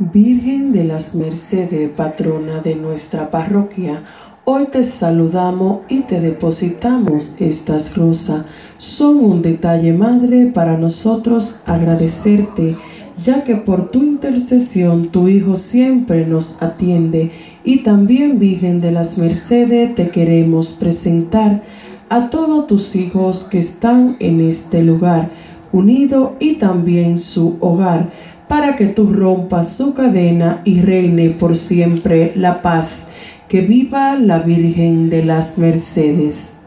Virgen de las Mercedes, patrona de nuestra parroquia, hoy te saludamos y te depositamos estas rosas. Son un detalle, Madre, para nosotros agradecerte, ya que por tu intercesión tu Hijo siempre nos atiende. Y también, Virgen de las Mercedes, te queremos presentar a todos tus hijos que están en este lugar, unido y también su hogar para que tú rompas su cadena y reine por siempre la paz. Que viva la Virgen de las Mercedes.